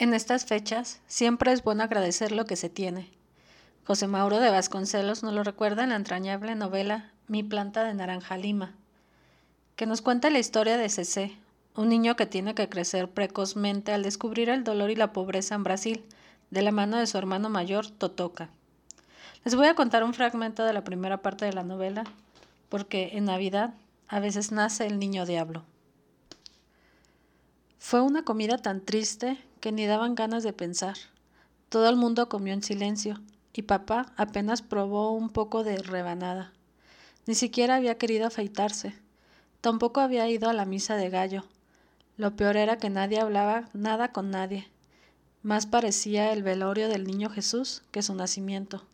En estas fechas siempre es bueno agradecer lo que se tiene. José Mauro de Vasconcelos nos lo recuerda en la entrañable novela Mi planta de naranja lima, que nos cuenta la historia de Cecé, un niño que tiene que crecer precozmente al descubrir el dolor y la pobreza en Brasil, de la mano de su hermano mayor, Totoca. Les voy a contar un fragmento de la primera parte de la novela, porque en Navidad a veces nace el niño diablo. Fue una comida tan triste que ni daban ganas de pensar. Todo el mundo comió en silencio, y papá apenas probó un poco de rebanada. Ni siquiera había querido afeitarse. Tampoco había ido a la misa de gallo. Lo peor era que nadie hablaba nada con nadie. Más parecía el velorio del niño Jesús que su nacimiento.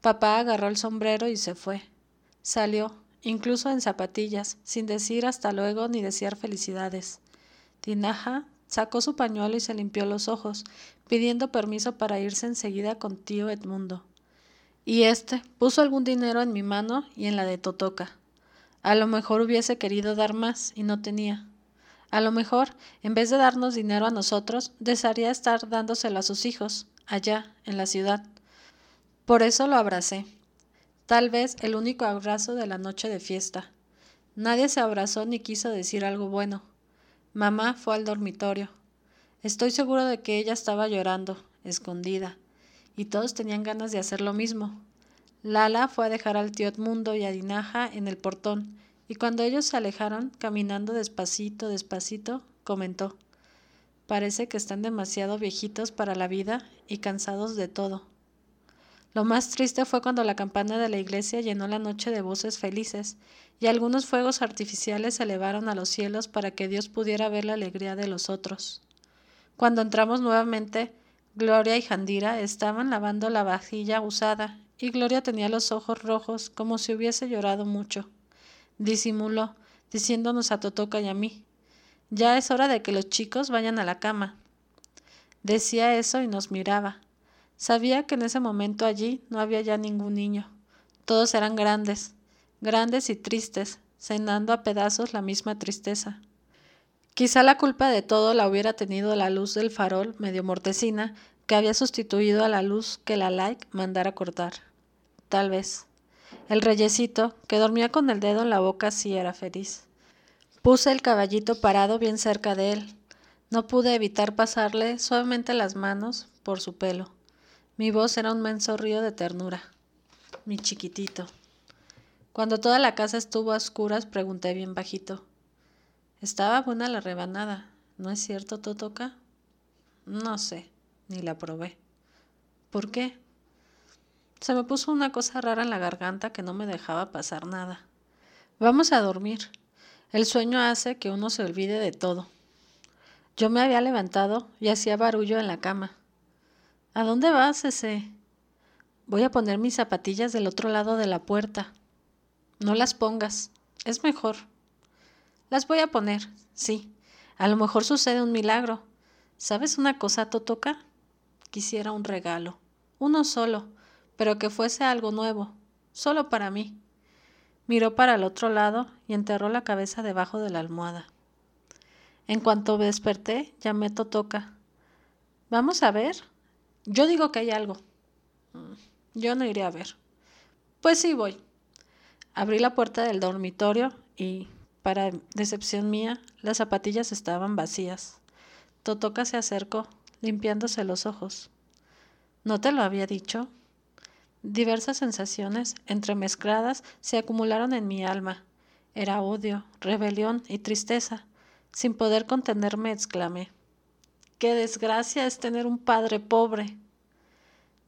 Papá agarró el sombrero y se fue. Salió, incluso en zapatillas, sin decir hasta luego ni desear felicidades. Tinaja Sacó su pañuelo y se limpió los ojos, pidiendo permiso para irse enseguida con tío Edmundo. Y éste puso algún dinero en mi mano y en la de Totoca. A lo mejor hubiese querido dar más y no tenía. A lo mejor, en vez de darnos dinero a nosotros, desearía estar dándoselo a sus hijos, allá, en la ciudad. Por eso lo abracé. Tal vez el único abrazo de la noche de fiesta. Nadie se abrazó ni quiso decir algo bueno. Mamá fue al dormitorio. Estoy seguro de que ella estaba llorando, escondida, y todos tenían ganas de hacer lo mismo. Lala fue a dejar al tío Edmundo y a Dinaja en el portón, y cuando ellos se alejaron, caminando despacito, despacito, comentó Parece que están demasiado viejitos para la vida y cansados de todo. Lo más triste fue cuando la campana de la iglesia llenó la noche de voces felices, y algunos fuegos artificiales se elevaron a los cielos para que Dios pudiera ver la alegría de los otros. Cuando entramos nuevamente, Gloria y Jandira estaban lavando la vajilla usada, y Gloria tenía los ojos rojos como si hubiese llorado mucho. Disimuló, diciéndonos a Totoca y a mí Ya es hora de que los chicos vayan a la cama. Decía eso y nos miraba. Sabía que en ese momento allí no había ya ningún niño. Todos eran grandes, grandes y tristes, cenando a pedazos la misma tristeza. Quizá la culpa de todo la hubiera tenido la luz del farol medio mortecina que había sustituido a la luz que la like mandara cortar. Tal vez. El reyecito, que dormía con el dedo en la boca, sí era feliz. Puse el caballito parado bien cerca de él. No pude evitar pasarle suavemente las manos por su pelo. Mi voz era un menso río de ternura. Mi chiquitito. Cuando toda la casa estuvo a oscuras, pregunté bien bajito. Estaba buena la rebanada, ¿no es cierto, Totoca? No sé, ni la probé. ¿Por qué? Se me puso una cosa rara en la garganta que no me dejaba pasar nada. Vamos a dormir. El sueño hace que uno se olvide de todo. Yo me había levantado y hacía barullo en la cama. ¿A dónde vas, ese? Voy a poner mis zapatillas del otro lado de la puerta. No las pongas. Es mejor. Las voy a poner, sí. A lo mejor sucede un milagro. ¿Sabes una cosa, Totoca? Quisiera un regalo. Uno solo, pero que fuese algo nuevo. Solo para mí. Miró para el otro lado y enterró la cabeza debajo de la almohada. En cuanto desperté, llamé Totoca. ¿Vamos a ver? Yo digo que hay algo. Mm, yo no iré a ver. Pues sí voy. Abrí la puerta del dormitorio y, para decepción mía, las zapatillas estaban vacías. Totoca se acercó, limpiándose los ojos. ¿No te lo había dicho? Diversas sensaciones, entremezcladas, se acumularon en mi alma. Era odio, rebelión y tristeza. Sin poder contenerme, exclamé. Qué desgracia es tener un padre pobre.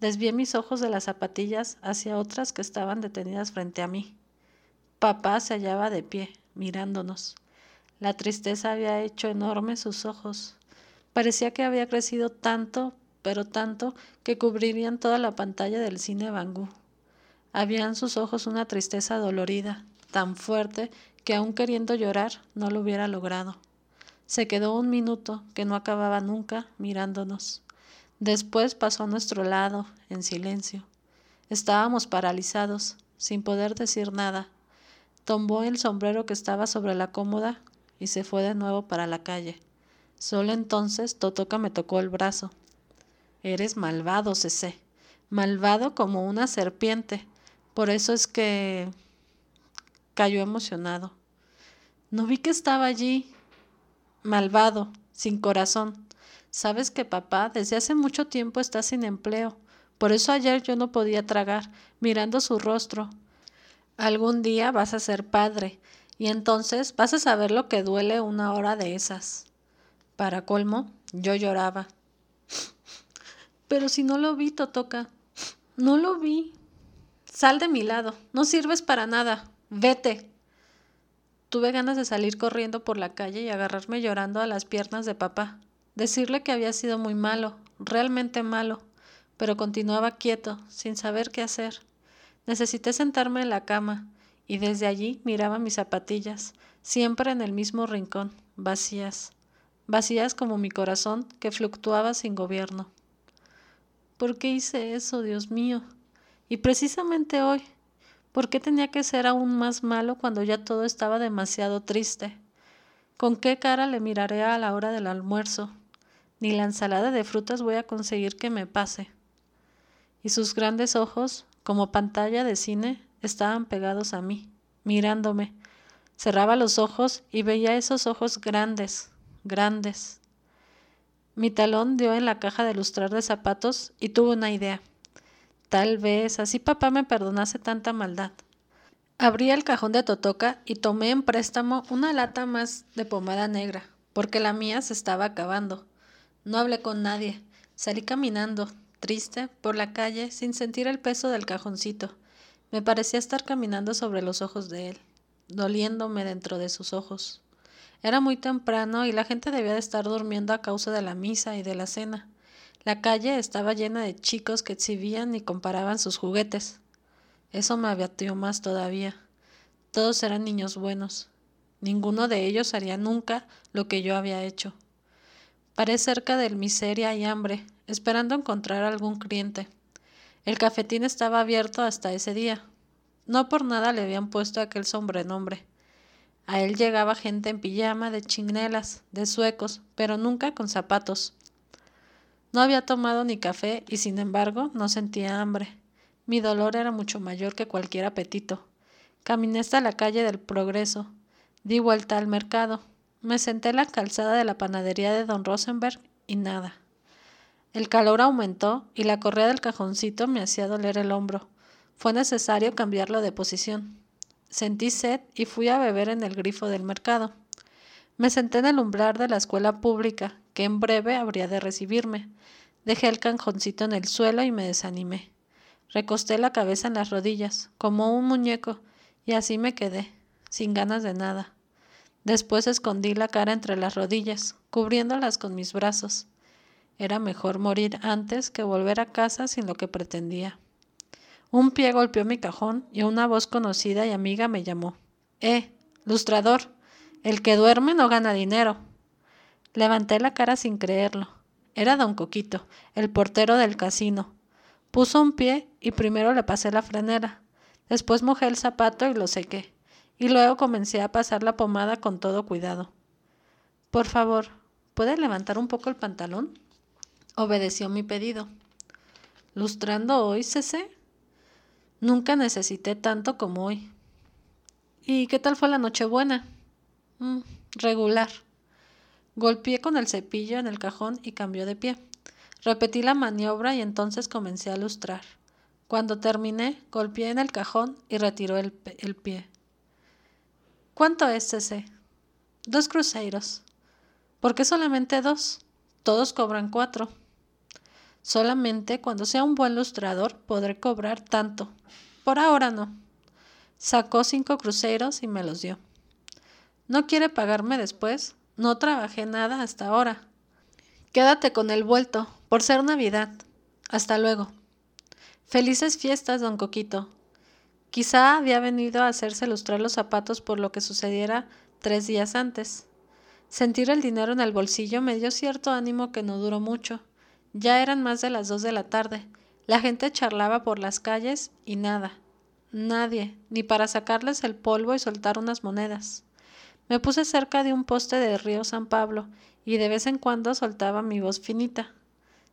Desvié mis ojos de las zapatillas hacia otras que estaban detenidas frente a mí. Papá se hallaba de pie, mirándonos. La tristeza había hecho enormes sus ojos. Parecía que había crecido tanto, pero tanto, que cubrirían toda la pantalla del cine Bangú. Había en sus ojos una tristeza dolorida, tan fuerte que aun queriendo llorar no lo hubiera logrado. Se quedó un minuto, que no acababa nunca, mirándonos. Después pasó a nuestro lado, en silencio. Estábamos paralizados, sin poder decir nada. Tomó el sombrero que estaba sobre la cómoda y se fue de nuevo para la calle. Solo entonces Totoca me tocó el brazo. Eres malvado, Cecé. Malvado como una serpiente. Por eso es que cayó emocionado. No vi que estaba allí. Malvado, sin corazón. Sabes que papá desde hace mucho tiempo está sin empleo. Por eso ayer yo no podía tragar, mirando su rostro. Algún día vas a ser padre, y entonces vas a saber lo que duele una hora de esas. Para colmo, yo lloraba. Pero si no lo vi, Totoca. No lo vi. Sal de mi lado. No sirves para nada. Vete. Tuve ganas de salir corriendo por la calle y agarrarme llorando a las piernas de papá. Decirle que había sido muy malo, realmente malo, pero continuaba quieto, sin saber qué hacer. Necesité sentarme en la cama, y desde allí miraba mis zapatillas, siempre en el mismo rincón, vacías, vacías como mi corazón que fluctuaba sin gobierno. ¿Por qué hice eso, Dios mío? Y precisamente hoy, ¿por qué tenía que ser aún más malo cuando ya todo estaba demasiado triste? ¿Con qué cara le miraré a la hora del almuerzo? ni la ensalada de frutas voy a conseguir que me pase. Y sus grandes ojos, como pantalla de cine, estaban pegados a mí, mirándome. Cerraba los ojos y veía esos ojos grandes, grandes. Mi talón dio en la caja de lustrar de zapatos y tuve una idea. Tal vez así papá me perdonase tanta maldad. Abrí el cajón de Totoca y tomé en préstamo una lata más de pomada negra, porque la mía se estaba acabando. No hablé con nadie. Salí caminando, triste, por la calle, sin sentir el peso del cajoncito. Me parecía estar caminando sobre los ojos de él, doliéndome dentro de sus ojos. Era muy temprano y la gente debía de estar durmiendo a causa de la misa y de la cena. La calle estaba llena de chicos que exhibían y comparaban sus juguetes. Eso me abatió más todavía. Todos eran niños buenos. Ninguno de ellos haría nunca lo que yo había hecho. Paré cerca del miseria y hambre, esperando encontrar algún cliente. El cafetín estaba abierto hasta ese día. No por nada le habían puesto aquel sobrenombre. A él llegaba gente en pijama, de chingnelas, de suecos, pero nunca con zapatos. No había tomado ni café y sin embargo no sentía hambre. Mi dolor era mucho mayor que cualquier apetito. Caminé hasta la calle del Progreso. Di vuelta al mercado. Me senté en la calzada de la panadería de don Rosenberg y nada. El calor aumentó y la correa del cajoncito me hacía doler el hombro. Fue necesario cambiarlo de posición. Sentí sed y fui a beber en el grifo del mercado. Me senté en el umbral de la escuela pública, que en breve habría de recibirme. Dejé el cajoncito en el suelo y me desanimé. Recosté la cabeza en las rodillas, como un muñeco, y así me quedé, sin ganas de nada. Después escondí la cara entre las rodillas, cubriéndolas con mis brazos. Era mejor morir antes que volver a casa sin lo que pretendía. Un pie golpeó mi cajón y una voz conocida y amiga me llamó. Eh, lustrador, el que duerme no gana dinero. Levanté la cara sin creerlo. Era don Coquito, el portero del casino. Puso un pie y primero le pasé la franera. Después mojé el zapato y lo sequé y luego comencé a pasar la pomada con todo cuidado. Por favor, ¿puede levantar un poco el pantalón? Obedeció mi pedido. ¿Lustrando hoy, Cece? Nunca necesité tanto como hoy. ¿Y qué tal fue la Nochebuena? Mm, regular. Golpeé con el cepillo en el cajón y cambió de pie. Repetí la maniobra y entonces comencé a lustrar. Cuando terminé, golpeé en el cajón y retiró el, el pie. ¿Cuánto es ese? Dos cruceros. ¿Por qué solamente dos? Todos cobran cuatro. Solamente cuando sea un buen lustrador podré cobrar tanto. Por ahora no. Sacó cinco cruceros y me los dio. ¿No quiere pagarme después? No trabajé nada hasta ahora. Quédate con el vuelto, por ser Navidad. Hasta luego. Felices fiestas, don Coquito. Quizá había venido a hacerse lustrar los zapatos por lo que sucediera tres días antes. Sentir el dinero en el bolsillo me dio cierto ánimo que no duró mucho. Ya eran más de las dos de la tarde. La gente charlaba por las calles y nada. Nadie, ni para sacarles el polvo y soltar unas monedas. Me puse cerca de un poste de río San Pablo y de vez en cuando soltaba mi voz finita.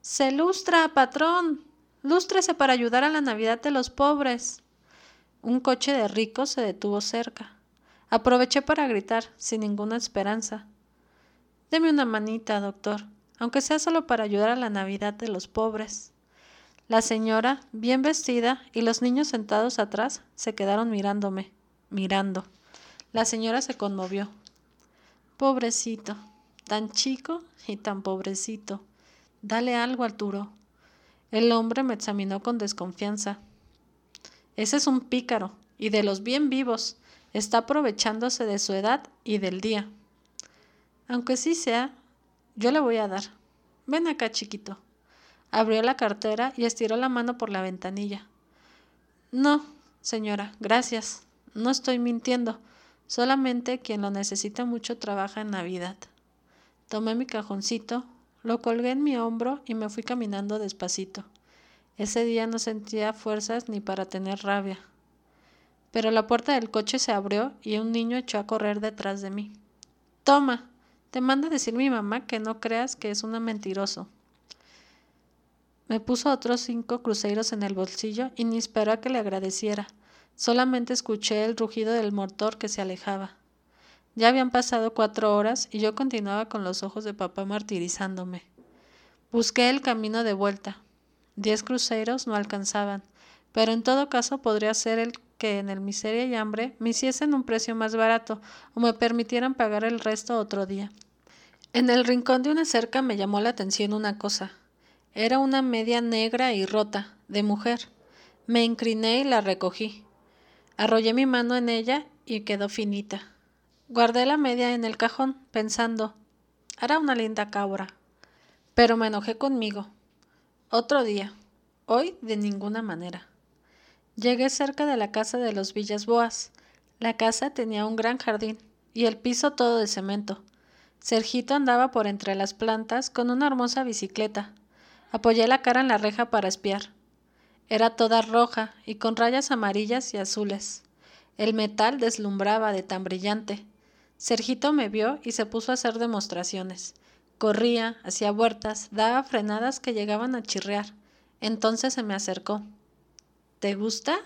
¡Se lustra, patrón! ¡Lústrese para ayudar a la Navidad de los pobres! Un coche de ricos se detuvo cerca. Aproveché para gritar, sin ninguna esperanza. Deme una manita, doctor, aunque sea solo para ayudar a la Navidad de los pobres. La señora, bien vestida, y los niños sentados atrás, se quedaron mirándome, mirando. La señora se conmovió. Pobrecito, tan chico y tan pobrecito. Dale algo, Arturo. El hombre me examinó con desconfianza. Ese es un pícaro, y de los bien vivos. Está aprovechándose de su edad y del día. Aunque sí sea, yo le voy a dar. Ven acá, chiquito. Abrió la cartera y estiró la mano por la ventanilla. No, señora, gracias. No estoy mintiendo. Solamente quien lo necesita mucho trabaja en Navidad. Tomé mi cajoncito, lo colgué en mi hombro y me fui caminando despacito. Ese día no sentía fuerzas ni para tener rabia pero la puerta del coche se abrió y un niño echó a correr detrás de mí. Toma, te manda decir mi mamá que no creas que es un mentiroso. Me puso otros cinco cruceros en el bolsillo y ni esperó a que le agradeciera. Solamente escuché el rugido del motor que se alejaba. Ya habían pasado cuatro horas y yo continuaba con los ojos de papá martirizándome. Busqué el camino de vuelta. Diez cruceros no alcanzaban, pero en todo caso podría ser el que en el miseria y hambre me hiciesen un precio más barato o me permitieran pagar el resto otro día. En el rincón de una cerca me llamó la atención una cosa. Era una media negra y rota, de mujer. Me incliné y la recogí. Arrollé mi mano en ella y quedó finita. Guardé la media en el cajón, pensando, hará una linda cabra. Pero me enojé conmigo. Otro día. Hoy de ninguna manera. Llegué cerca de la casa de los Villas Boas. La casa tenía un gran jardín y el piso todo de cemento. Sergito andaba por entre las plantas con una hermosa bicicleta. Apoyé la cara en la reja para espiar. Era toda roja y con rayas amarillas y azules. El metal deslumbraba de tan brillante. Sergito me vio y se puso a hacer demostraciones. Corría, hacía vueltas, daba frenadas que llegaban a chirrear. Entonces se me acercó. ¿Te gusta?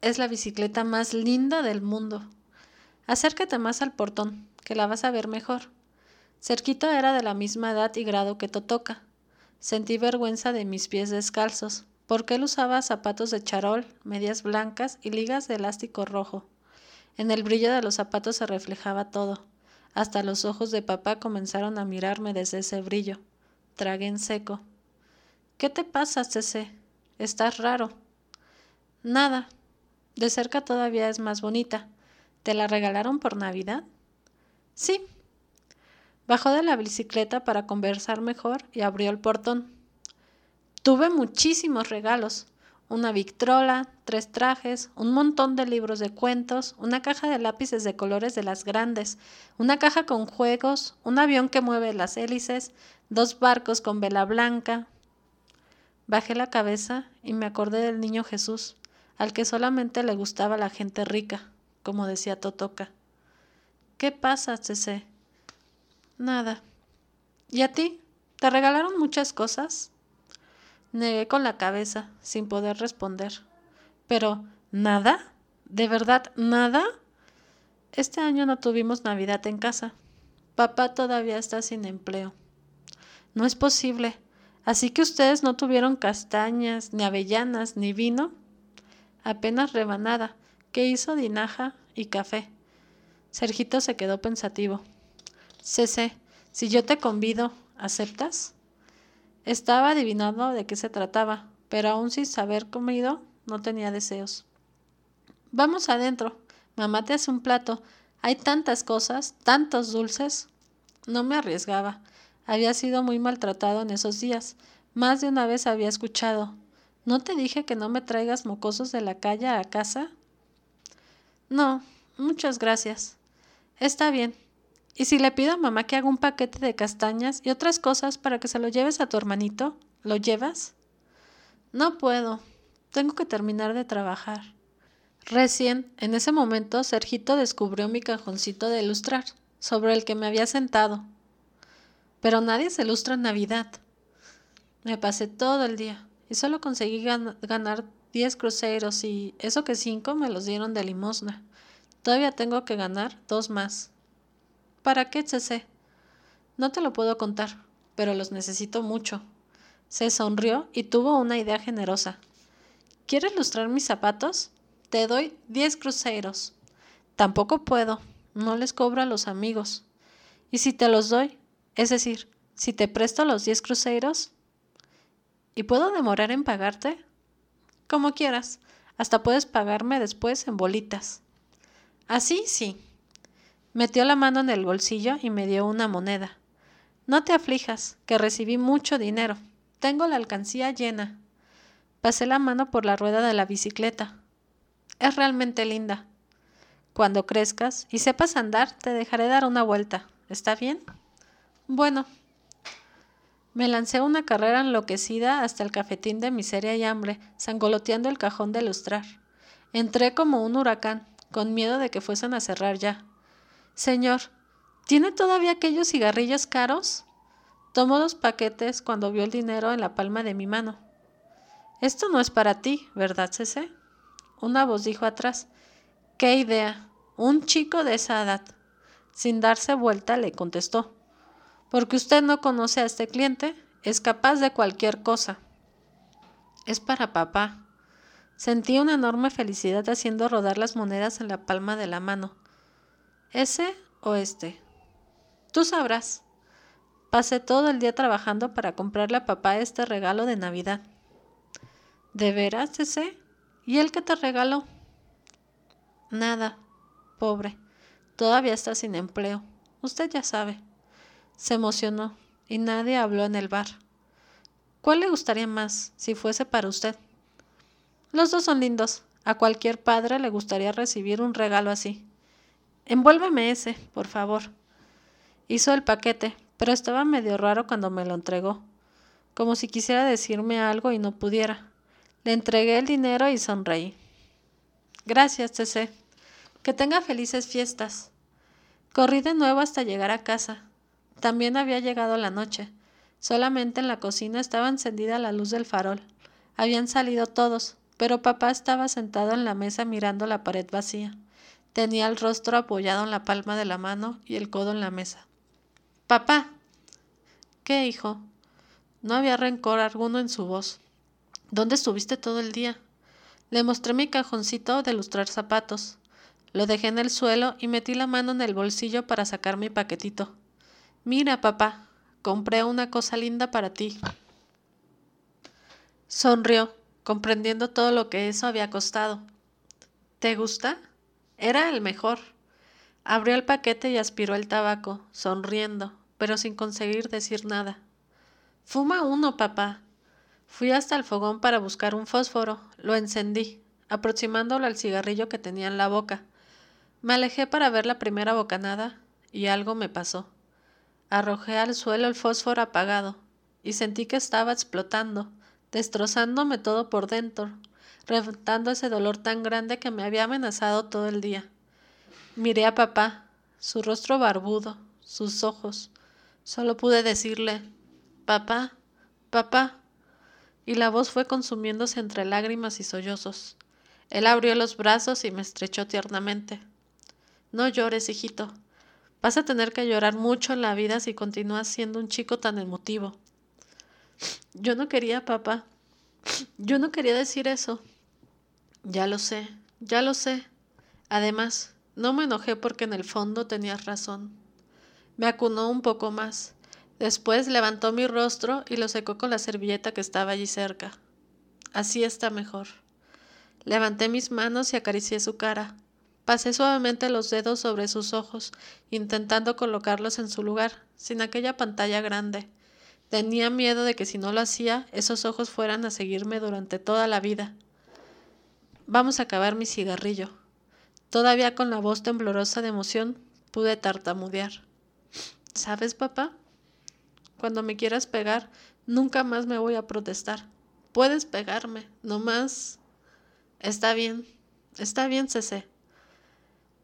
Es la bicicleta más linda del mundo. Acércate más al portón, que la vas a ver mejor. Cerquito era de la misma edad y grado que Totoca. Sentí vergüenza de mis pies descalzos, porque él usaba zapatos de charol, medias blancas y ligas de elástico rojo. En el brillo de los zapatos se reflejaba todo. Hasta los ojos de papá comenzaron a mirarme desde ese brillo. Tragué en seco. ¿Qué te pasa, Cece? Estás raro. Nada. De cerca todavía es más bonita. ¿Te la regalaron por Navidad? Sí. Bajó de la bicicleta para conversar mejor y abrió el portón. Tuve muchísimos regalos. Una victrola, tres trajes, un montón de libros de cuentos, una caja de lápices de colores de las grandes, una caja con juegos, un avión que mueve las hélices, dos barcos con vela blanca. Bajé la cabeza y me acordé del niño Jesús al que solamente le gustaba la gente rica, como decía Totoca. ¿Qué pasa, Cece? Nada. ¿Y a ti? ¿Te regalaron muchas cosas? Negué con la cabeza, sin poder responder. Pero, ¿nada? ¿De verdad nada? Este año no tuvimos Navidad en casa. Papá todavía está sin empleo. No es posible. Así que ustedes no tuvieron castañas, ni avellanas, ni vino apenas rebanada, que hizo dinaja y café. Sergito se quedó pensativo. Cece, si yo te convido, ¿aceptas? Estaba adivinando de qué se trataba, pero aún sin saber comido, no tenía deseos. Vamos adentro. Mamá te hace un plato. Hay tantas cosas, tantos dulces. No me arriesgaba. Había sido muy maltratado en esos días. Más de una vez había escuchado ¿No te dije que no me traigas mocosos de la calle a casa? No, muchas gracias. Está bien. ¿Y si le pido a mamá que haga un paquete de castañas y otras cosas para que se lo lleves a tu hermanito? ¿Lo llevas? No puedo. Tengo que terminar de trabajar. Recién, en ese momento, Sergito descubrió mi cajoncito de ilustrar, sobre el que me había sentado. Pero nadie se lustra en Navidad. Me pasé todo el día y solo conseguí ganar 10 cruceros y eso que cinco me los dieron de limosna. Todavía tengo que ganar dos más. ¿Para qué, CC? No te lo puedo contar, pero los necesito mucho. Se sonrió y tuvo una idea generosa. ¿Quieres lustrar mis zapatos? Te doy diez cruceros. Tampoco puedo. No les cobro a los amigos. ¿Y si te los doy? Es decir, si te presto los diez cruceros. ¿Y puedo demorar en pagarte? Como quieras. Hasta puedes pagarme después en bolitas. Así sí. Metió la mano en el bolsillo y me dio una moneda. No te aflijas, que recibí mucho dinero. Tengo la alcancía llena. Pasé la mano por la rueda de la bicicleta. Es realmente linda. Cuando crezcas y sepas andar, te dejaré dar una vuelta. ¿Está bien? Bueno. Me lancé una carrera enloquecida hasta el cafetín de miseria y hambre, sangoloteando el cajón de lustrar. Entré como un huracán, con miedo de que fuesen a cerrar ya. Señor, ¿tiene todavía aquellos cigarrillos caros? Tomó dos paquetes cuando vio el dinero en la palma de mi mano. Esto no es para ti, ¿verdad, Cece? Una voz dijo atrás. ¡Qué idea! Un chico de esa edad. Sin darse vuelta le contestó. Porque usted no conoce a este cliente, es capaz de cualquier cosa. Es para papá. Sentí una enorme felicidad haciendo rodar las monedas en la palma de la mano. ¿Ese o este? Tú sabrás. Pasé todo el día trabajando para comprarle a papá este regalo de Navidad. ¿De veras, ese? ¿Y él qué te regaló? Nada, pobre. Todavía está sin empleo. Usted ya sabe. Se emocionó y nadie habló en el bar. ¿Cuál le gustaría más si fuese para usted? Los dos son lindos. A cualquier padre le gustaría recibir un regalo así. Envuélveme ese, por favor. Hizo el paquete, pero estaba medio raro cuando me lo entregó, como si quisiera decirme algo y no pudiera. Le entregué el dinero y sonreí. Gracias, Cece. Que tenga felices fiestas. Corrí de nuevo hasta llegar a casa. También había llegado la noche. Solamente en la cocina estaba encendida la luz del farol. Habían salido todos, pero papá estaba sentado en la mesa mirando la pared vacía. Tenía el rostro apoyado en la palma de la mano y el codo en la mesa. Papá. ¿Qué, hijo? No había rencor alguno en su voz. ¿Dónde estuviste todo el día? Le mostré mi cajoncito de lustrar zapatos. Lo dejé en el suelo y metí la mano en el bolsillo para sacar mi paquetito. Mira, papá, compré una cosa linda para ti. Sonrió, comprendiendo todo lo que eso había costado. ¿Te gusta? Era el mejor. Abrió el paquete y aspiró el tabaco, sonriendo, pero sin conseguir decir nada. Fuma uno, papá. Fui hasta el fogón para buscar un fósforo. Lo encendí, aproximándolo al cigarrillo que tenía en la boca. Me alejé para ver la primera bocanada y algo me pasó. Arrojé al suelo el fósforo apagado y sentí que estaba explotando, destrozándome todo por dentro, reventando ese dolor tan grande que me había amenazado todo el día. Miré a papá, su rostro barbudo, sus ojos. Solo pude decirle, papá, papá. Y la voz fue consumiéndose entre lágrimas y sollozos. Él abrió los brazos y me estrechó tiernamente. No llores, hijito. Vas a tener que llorar mucho en la vida si continúas siendo un chico tan emotivo. Yo no quería, papá. Yo no quería decir eso. Ya lo sé, ya lo sé. Además, no me enojé porque en el fondo tenías razón. Me acunó un poco más. Después levantó mi rostro y lo secó con la servilleta que estaba allí cerca. Así está mejor. Levanté mis manos y acaricié su cara. Pasé suavemente los dedos sobre sus ojos, intentando colocarlos en su lugar, sin aquella pantalla grande. Tenía miedo de que si no lo hacía, esos ojos fueran a seguirme durante toda la vida. Vamos a acabar mi cigarrillo. Todavía con la voz temblorosa de emoción pude tartamudear. ¿Sabes, papá? Cuando me quieras pegar, nunca más me voy a protestar. Puedes pegarme, no más. Está bien, está bien, Cece.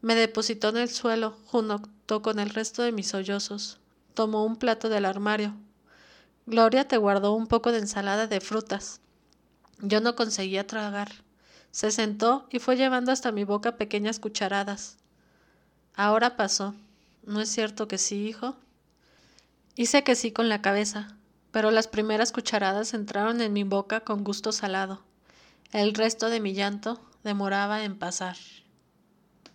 Me depositó en el suelo junto con el resto de mis sollozos. tomó un plato del armario. Gloria te guardó un poco de ensalada de frutas. Yo no conseguía tragar. Se sentó y fue llevando hasta mi boca pequeñas cucharadas. Ahora pasó. ¿No es cierto que sí, hijo? Hice que sí con la cabeza, pero las primeras cucharadas entraron en mi boca con gusto salado. El resto de mi llanto demoraba en pasar.